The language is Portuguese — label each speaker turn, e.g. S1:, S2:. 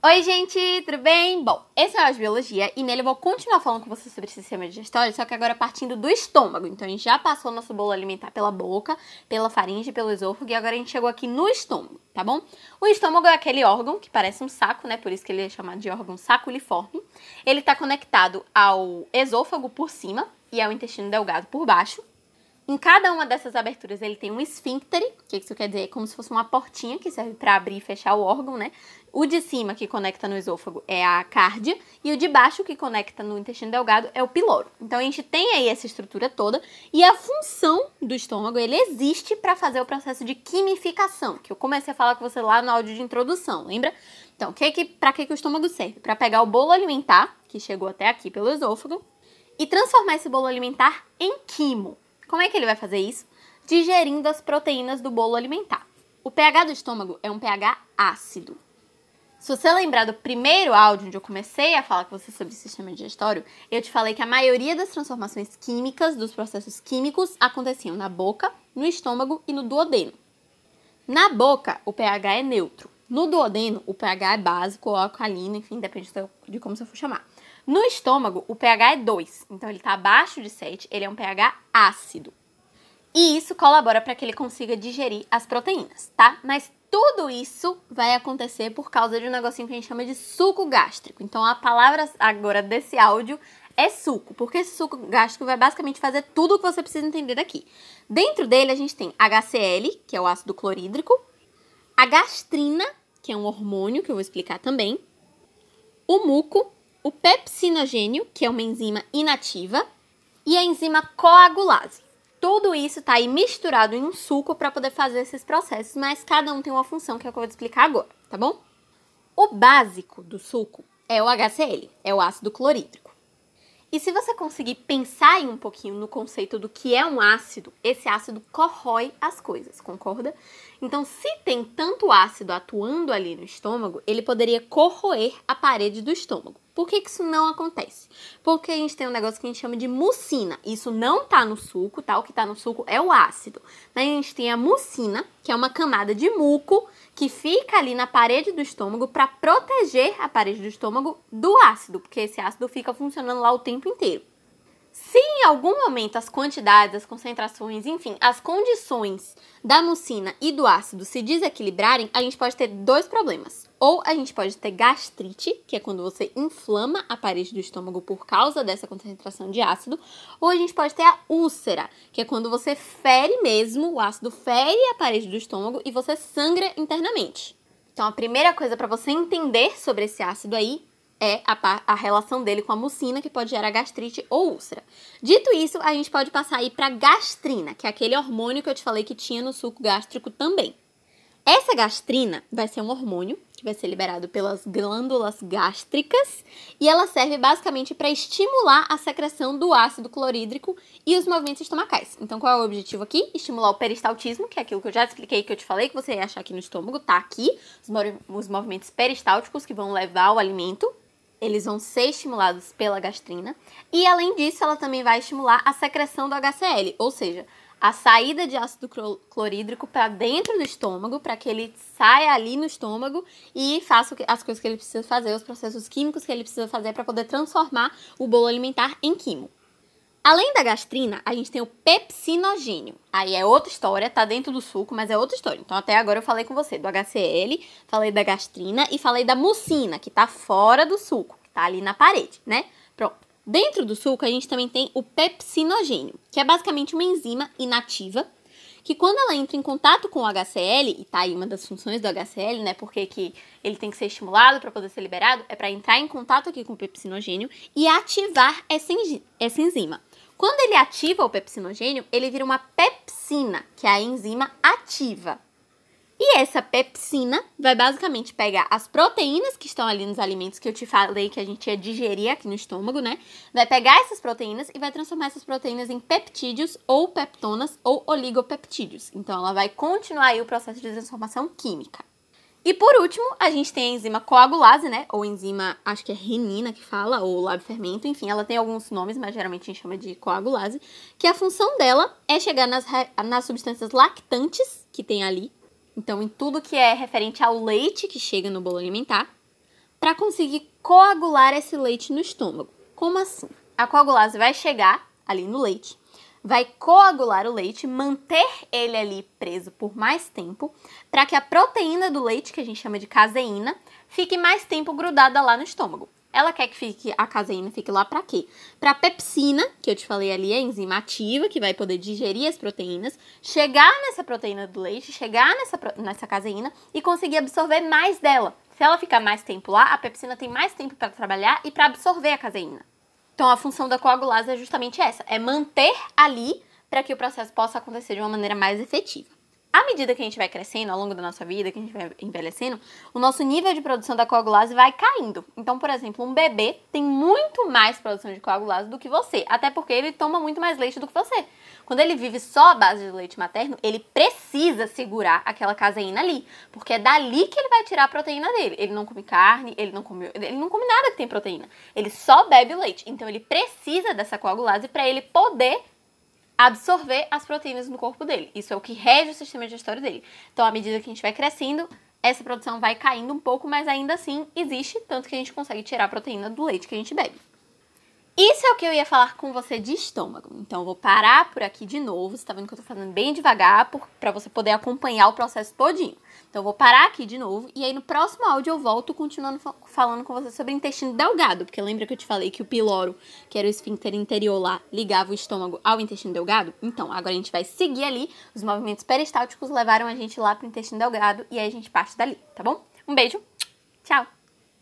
S1: Oi, gente, tudo bem? Bom, esse é o de Biologia e nele eu vou continuar falando com vocês sobre sistema digestório, só que agora partindo do estômago. Então a gente já passou nosso bolo alimentar pela boca, pela faringe, pelo esôfago e agora a gente chegou aqui no estômago, tá bom? O estômago é aquele órgão que parece um saco, né? Por isso que ele é chamado de órgão saculiforme. Ele tá conectado ao esôfago por cima e ao intestino delgado por baixo. Em cada uma dessas aberturas ele tem um esfínctere, que isso quer dizer é como se fosse uma portinha que serve para abrir e fechar o órgão, né? O de cima que conecta no esôfago é a cárdia e o de baixo que conecta no intestino delgado é o piloro. Então a gente tem aí essa estrutura toda e a função do estômago, ele existe para fazer o processo de quimificação, que eu comecei a falar com você lá no áudio de introdução, lembra? Então, que que, para que, que o estômago serve? Para pegar o bolo alimentar, que chegou até aqui pelo esôfago, e transformar esse bolo alimentar em quimo. Como é que ele vai fazer isso? Digerindo as proteínas do bolo alimentar. O pH do estômago é um pH ácido. Se você lembrar do primeiro áudio onde eu comecei a falar com você sobre o sistema digestório, eu te falei que a maioria das transformações químicas, dos processos químicos, aconteciam na boca, no estômago e no duodeno. Na boca, o pH é neutro. No duodeno, o pH é básico ou alcalino, enfim, depende de como você for chamar. No estômago, o pH é 2, então ele está abaixo de 7, ele é um pH ácido. E isso colabora para que ele consiga digerir as proteínas, tá? Mas tudo isso vai acontecer por causa de um negocinho que a gente chama de suco gástrico. Então a palavra agora desse áudio é suco, porque esse suco gástrico vai basicamente fazer tudo o que você precisa entender aqui. Dentro dele a gente tem HCl, que é o ácido clorídrico, a gastrina, que é um hormônio que eu vou explicar também, o muco, o pepsinogênio, que é uma enzima inativa, e a enzima coagulase. Tudo isso está aí misturado em um suco para poder fazer esses processos, mas cada um tem uma função que é o que eu vou explicar agora, tá bom? O básico do suco é o HCl, é o ácido clorídrico. E se você conseguir pensar um pouquinho no conceito do que é um ácido, esse ácido corrói as coisas, concorda? Então, se tem tanto ácido atuando ali no estômago, ele poderia corroer a parede do estômago. Por que, que isso não acontece? Porque a gente tem um negócio que a gente chama de mucina. Isso não tá no suco, tá? O que tá no suco é o ácido. Mas a gente tem a mucina, que é uma camada de muco que fica ali na parede do estômago para proteger a parede do estômago do ácido, porque esse ácido fica funcionando lá o tempo inteiro. Se em algum momento as quantidades, as concentrações, enfim, as condições da mucina e do ácido se desequilibrarem, a gente pode ter dois problemas. Ou a gente pode ter gastrite, que é quando você inflama a parede do estômago por causa dessa concentração de ácido, ou a gente pode ter a úlcera, que é quando você fere mesmo, o ácido fere a parede do estômago e você sangra internamente. Então, a primeira coisa para você entender sobre esse ácido aí é a, a, relação dele com a mucina, que pode gerar gastrite ou úlcera. Dito isso, a gente pode passar aí para gastrina, que é aquele hormônio que eu te falei que tinha no suco gástrico também. Essa gastrina vai ser um hormônio que vai ser liberado pelas glândulas gástricas e ela serve basicamente para estimular a secreção do ácido clorídrico e os movimentos estomacais. Então, qual é o objetivo aqui? Estimular o peristaltismo, que é aquilo que eu já expliquei, que eu te falei, que você ia achar aqui no estômago, tá aqui, os movimentos peristálticos que vão levar o alimento eles vão ser estimulados pela gastrina. E além disso, ela também vai estimular a secreção do HCl, ou seja, a saída de ácido clorídrico para dentro do estômago, para que ele saia ali no estômago e faça as coisas que ele precisa fazer, os processos químicos que ele precisa fazer para poder transformar o bolo alimentar em quimo. Além da gastrina, a gente tem o pepsinogênio. Aí é outra história, tá dentro do suco, mas é outra história. Então até agora eu falei com você do HCl, falei da gastrina e falei da mucina, que tá fora do suco, que tá ali na parede, né? Pronto. Dentro do suco a gente também tem o pepsinogênio, que é basicamente uma enzima inativa que quando ela entra em contato com o HCl, e tá aí uma das funções do HCl, né? Porque que ele tem que ser estimulado para poder ser liberado, é para entrar em contato aqui com o pepsinogênio e ativar essa, essa enzima. Quando ele ativa o pepsinogênio, ele vira uma pepsina, que é a enzima ativa. Essa pepsina vai basicamente pegar as proteínas que estão ali nos alimentos que eu te falei que a gente ia digerir aqui no estômago, né? Vai pegar essas proteínas e vai transformar essas proteínas em peptídeos ou peptonas ou oligopeptídeos. Então ela vai continuar aí o processo de transformação química. E por último, a gente tem a enzima coagulase, né? Ou enzima, acho que é renina que fala, ou fermento, enfim, ela tem alguns nomes, mas geralmente a gente chama de coagulase, que a função dela é chegar nas, nas substâncias lactantes que tem ali, então em tudo que é referente ao leite que chega no bolo alimentar, para conseguir coagular esse leite no estômago. Como assim? A coagulase vai chegar ali no leite, vai coagular o leite, manter ele ali preso por mais tempo, para que a proteína do leite, que a gente chama de caseína, fique mais tempo grudada lá no estômago. Ela quer que fique a caseína fique lá para quê? Para pepsina, que eu te falei ali, a enzima ativa, que vai poder digerir as proteínas, chegar nessa proteína do leite, chegar nessa, nessa caseína e conseguir absorver mais dela. Se ela ficar mais tempo lá, a pepsina tem mais tempo para trabalhar e para absorver a caseína. Então a função da coagulase é justamente essa, é manter ali para que o processo possa acontecer de uma maneira mais efetiva. À medida que a gente vai crescendo ao longo da nossa vida, que a gente vai envelhecendo, o nosso nível de produção da coagulase vai caindo. Então, por exemplo, um bebê tem muito mais produção de coagulase do que você, até porque ele toma muito mais leite do que você. Quando ele vive só à base de leite materno, ele precisa segurar aquela caseína ali, porque é dali que ele vai tirar a proteína dele. Ele não come carne, ele não come, ele não come nada que tem proteína. Ele só bebe leite. Então ele precisa dessa coagulase para ele poder absorver as proteínas no corpo dele. Isso é o que rege o sistema digestório dele. Então, à medida que a gente vai crescendo, essa produção vai caindo um pouco, mas ainda assim existe, tanto que a gente consegue tirar a proteína do leite que a gente bebe. Isso é o que eu ia falar com você de estômago. Então, eu vou parar por aqui de novo. Você tá vendo que eu tô fazendo bem devagar para você poder acompanhar o processo todinho. Então, eu vou parar aqui de novo e aí no próximo áudio eu volto continuando falando com você sobre intestino delgado, porque lembra que eu te falei que o piloro, que era o esfíncter interior lá, ligava o estômago ao intestino delgado? Então, agora a gente vai seguir ali. Os movimentos peristálticos levaram a gente lá pro intestino delgado e aí a gente parte dali, tá bom? Um beijo. Tchau.